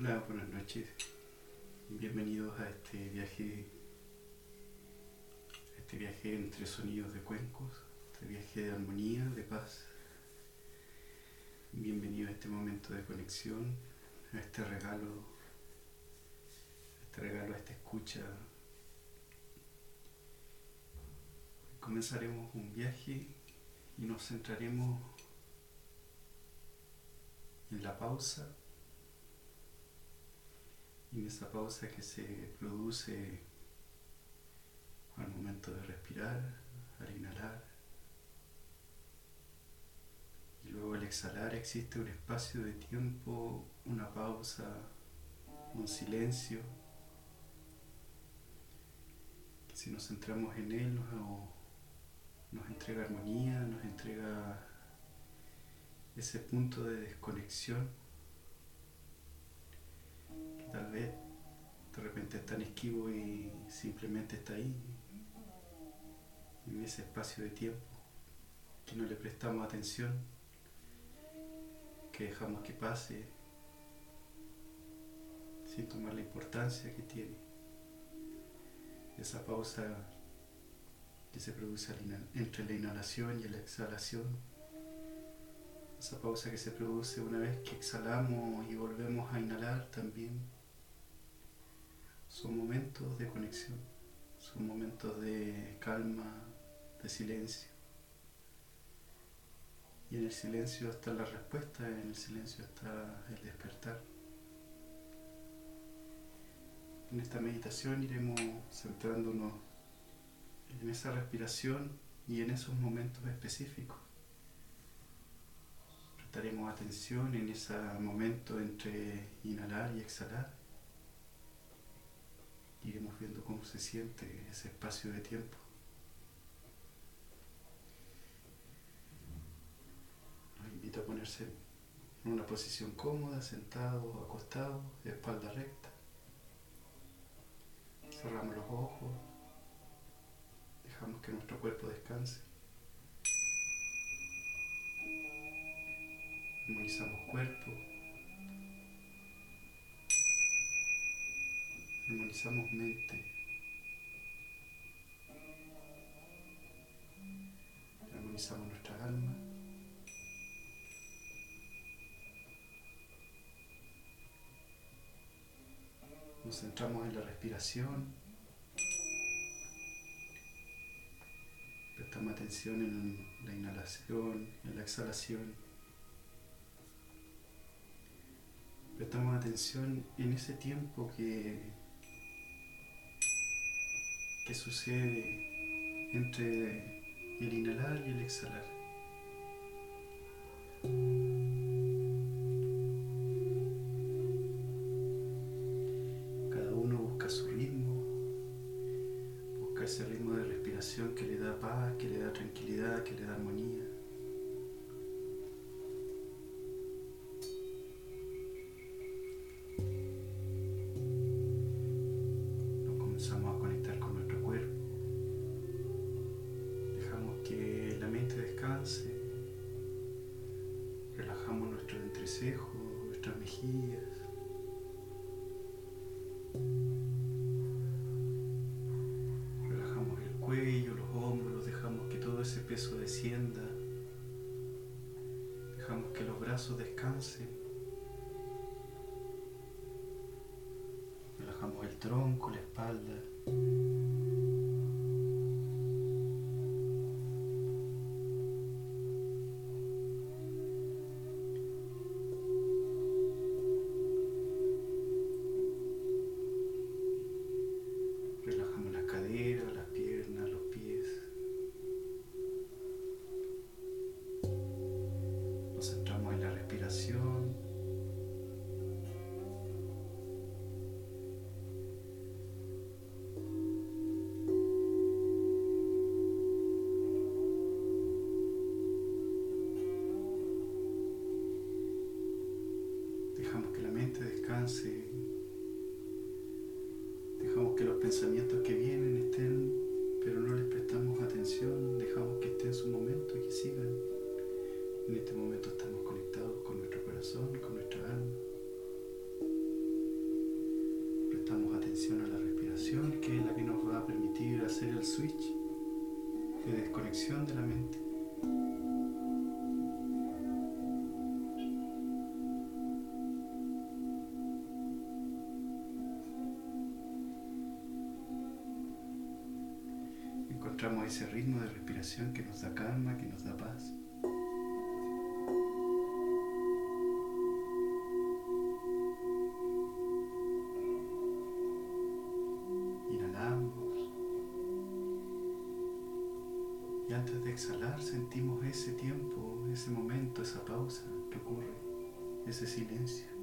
Hola, buenas noches. Bienvenidos a este viaje, a este viaje entre sonidos de cuencos, este viaje de armonía, de paz. Bienvenido a este momento de conexión, a este regalo, a este regalo, a esta escucha. Comenzaremos un viaje y nos centraremos en la pausa y en esa pausa que se produce al momento de respirar, al inhalar. Y luego al exhalar existe un espacio de tiempo, una pausa, un silencio, que si nos centramos en él nos, nos entrega armonía, nos entrega ese punto de desconexión tal vez de repente es tan esquivo y simplemente está ahí, en ese espacio de tiempo, que no le prestamos atención, que dejamos que pase sin tomar la importancia que tiene. Esa pausa que se produce entre la inhalación y la exhalación, esa pausa que se produce una vez que exhalamos y volvemos a inhalar también son momentos de conexión, son momentos de calma, de silencio. Y en el silencio está la respuesta, en el silencio está el despertar. En esta meditación iremos centrándonos en esa respiración y en esos momentos específicos. Prestaremos atención en ese momento entre inhalar y exhalar iremos viendo cómo se siente ese espacio de tiempo. Los invito a ponerse en una posición cómoda, sentado acostado, de espalda recta. Cerramos los ojos, dejamos que nuestro cuerpo descanse. Armonizamos cuerpo, armonizamos mente, armonizamos nuestra alma. Nos centramos en la respiración. Prestamos atención en la inhalación, en la exhalación. Prestamos atención en ese tiempo que que sucede entre el inhalar y el exhalar. Descanse. Relajamos el tronco, la espalda. Encontramos ese ritmo de respiración que nos da calma, que nos da paz. Inhalamos. Y antes de exhalar sentimos ese tiempo, ese momento, esa pausa que ocurre, ese silencio.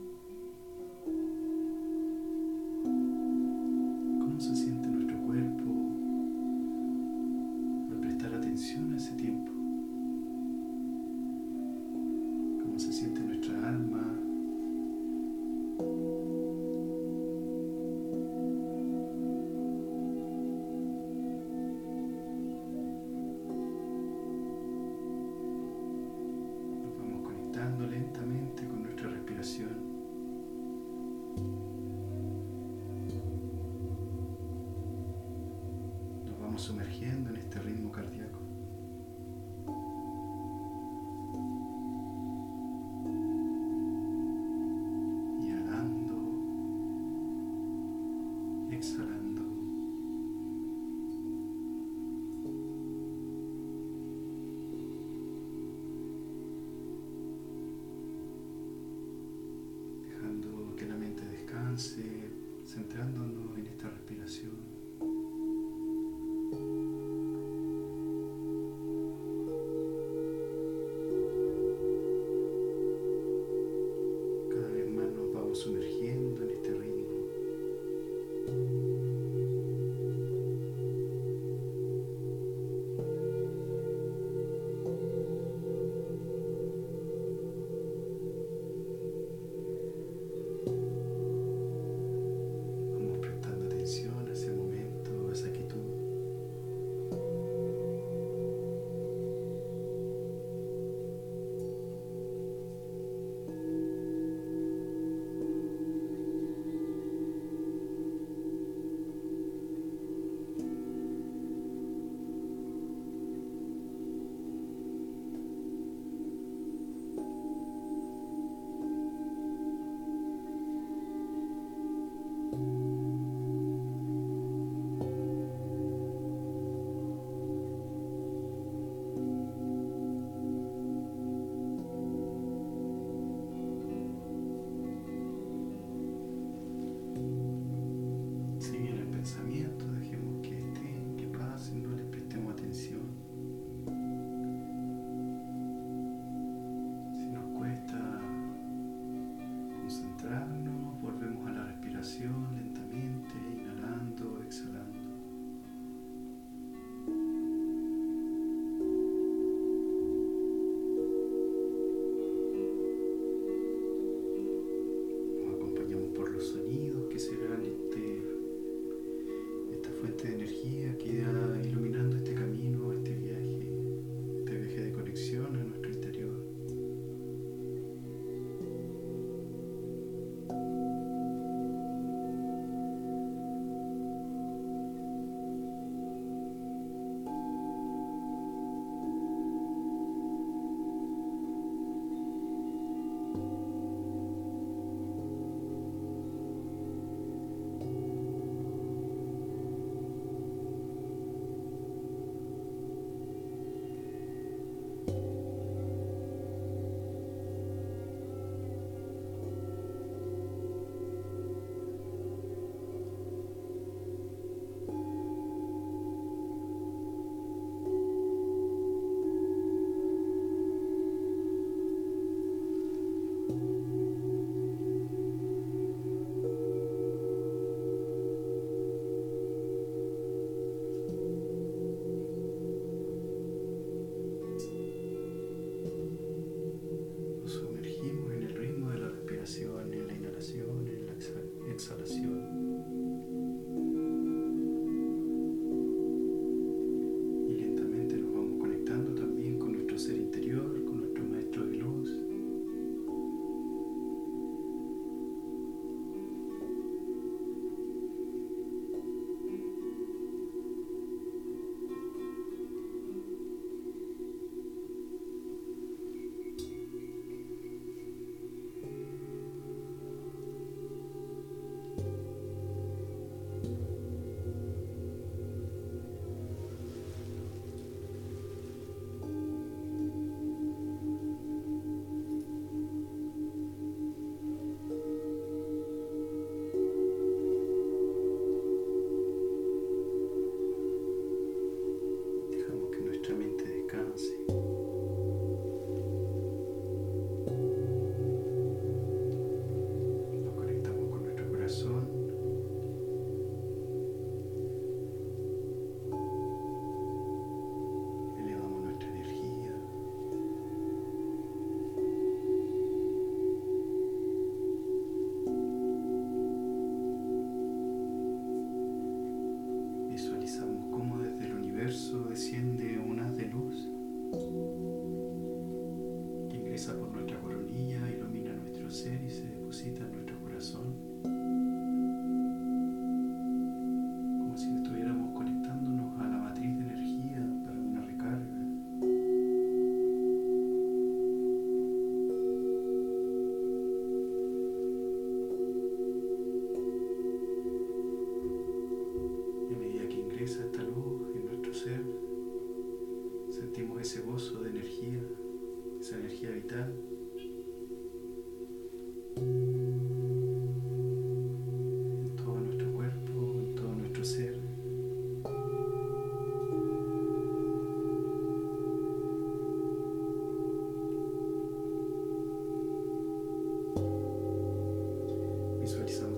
Visualizamos también como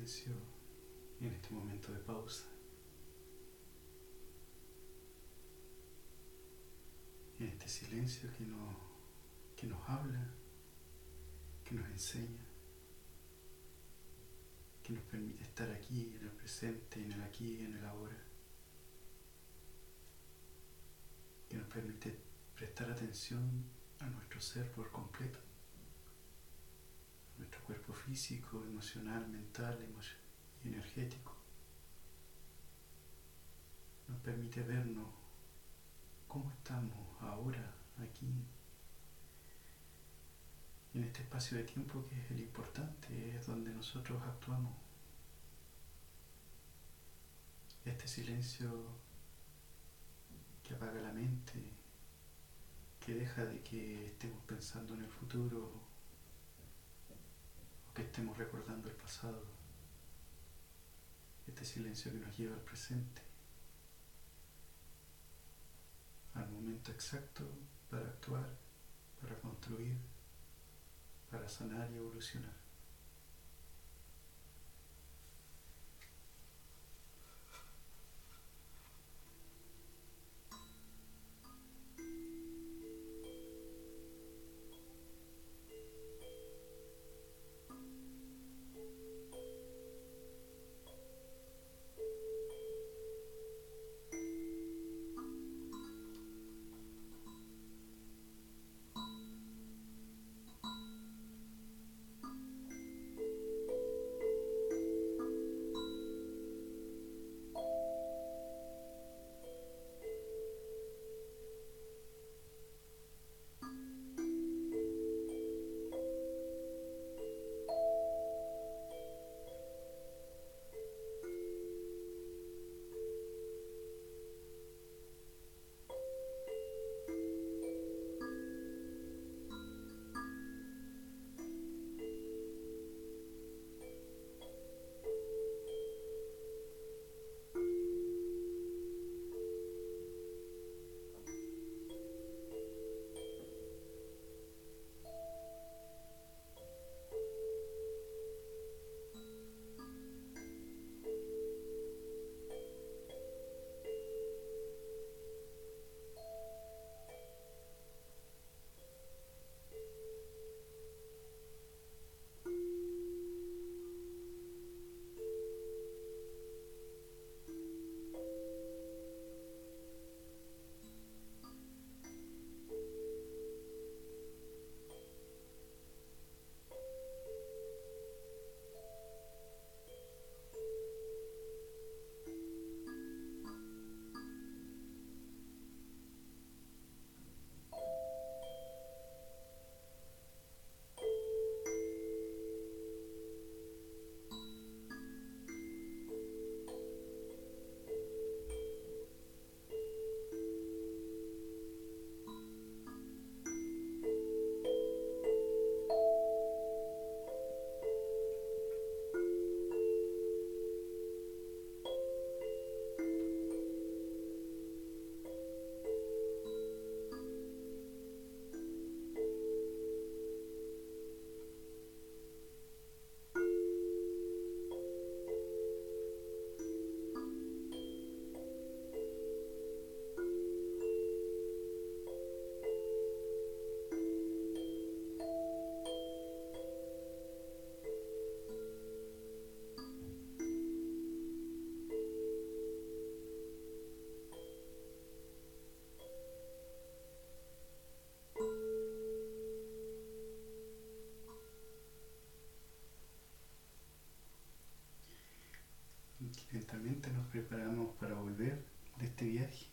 en este momento de pausa. En este silencio que nos, que nos habla, que nos enseña, que nos permite estar aquí, en el presente, en el aquí y en el ahora. Que nos permite prestar atención a nuestro ser por completo nuestro cuerpo físico, emocional, mental y energético. Nos permite vernos cómo estamos ahora, aquí, en este espacio de tiempo que es el importante, es donde nosotros actuamos. Este silencio que apaga la mente, que deja de que estemos pensando en el futuro estemos recordando el pasado, este silencio que nos lleva al presente, al momento exacto para actuar, para construir, para sanar y evolucionar. Lentamente nos preparamos para volver de este viaje.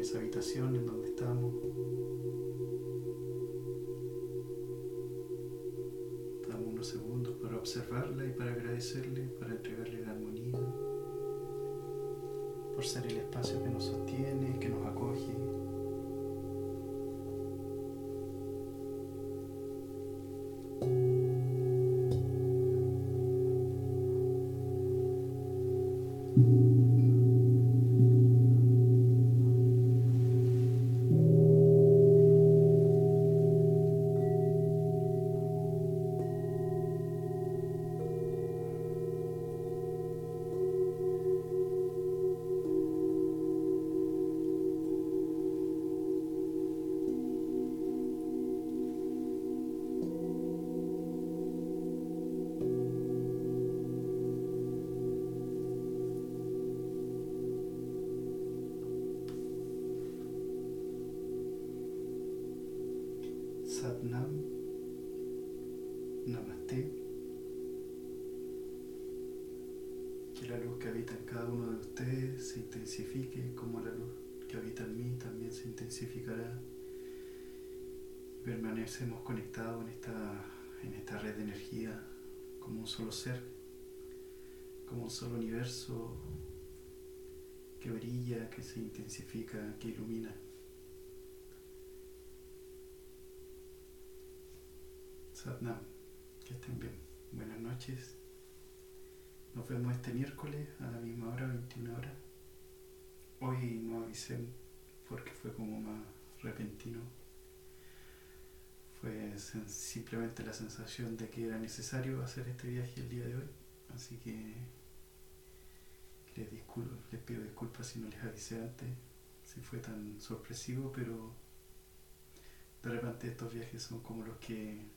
Esa habitación en donde estamos. Damos unos segundos para observarla y para agradecerle, para entregarle la armonía, por ser el espacio que nos sostiene, que nos acoge. Permanecemos conectados en esta, en esta red de energía como un solo ser, como un solo universo que brilla, que se intensifica, que ilumina. Satnam, que estén bien. Buenas noches. Nos vemos este miércoles a la misma hora, 21 horas. Hoy no avisé porque fue como más repentino. Fue simplemente la sensación de que era necesario hacer este viaje el día de hoy. Así que les, discul- les pido disculpas si no les avisé antes, si fue tan sorpresivo, pero de repente estos viajes son como los que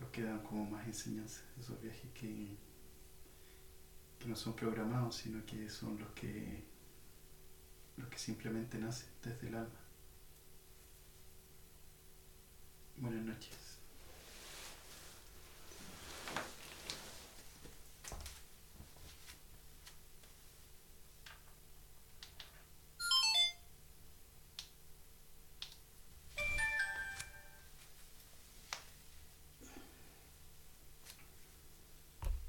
los que dan como más enseñanza, esos viajes que, que no son programados, sino que son los que los que simplemente nacen desde el alma. Buenas noches.